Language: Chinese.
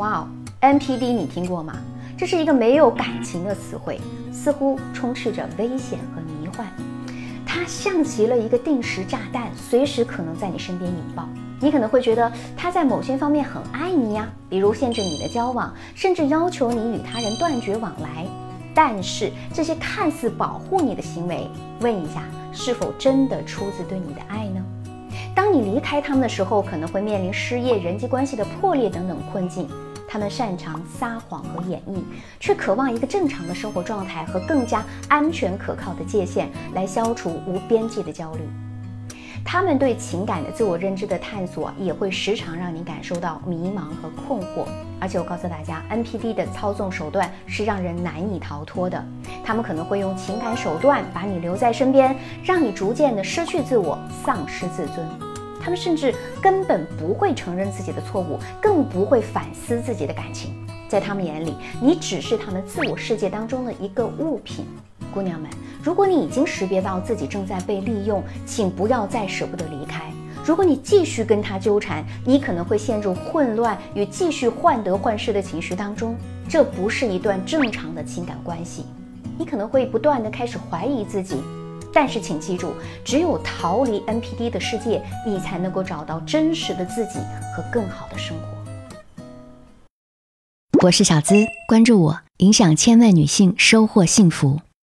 哇哦，NPD 你听过吗？这是一个没有感情的词汇，似乎充斥着危险和迷幻。它像极了一个定时炸弹，随时可能在你身边引爆。你可能会觉得他在某些方面很爱你呀，比如限制你的交往，甚至要求你与他人断绝往来。但是这些看似保护你的行为，问一下，是否真的出自对你的爱呢？当你离开他们的时候，可能会面临失业、人际关系的破裂等等困境。他们擅长撒谎和演绎，却渴望一个正常的生活状态和更加安全可靠的界限，来消除无边际的焦虑。他们对情感的自我认知的探索，也会时常让你感受到迷茫和困惑。而且我告诉大家，NPD 的操纵手段是让人难以逃脱的。他们可能会用情感手段把你留在身边，让你逐渐的失去自我，丧失自尊。他们甚至根本不会承认自己的错误，更不会反思自己的感情。在他们眼里，你只是他们自我世界当中的一个物品。姑娘们，如果你已经识别到自己正在被利用，请不要再舍不得离开。如果你继续跟他纠缠，你可能会陷入混乱与继续患得患失的情绪当中。这不是一段正常的情感关系，你可能会不断的开始怀疑自己。但是，请记住，只有逃离 NPD 的世界，你才能够找到真实的自己和更好的生活。我是小资，关注我，影响千万女性，收获幸福。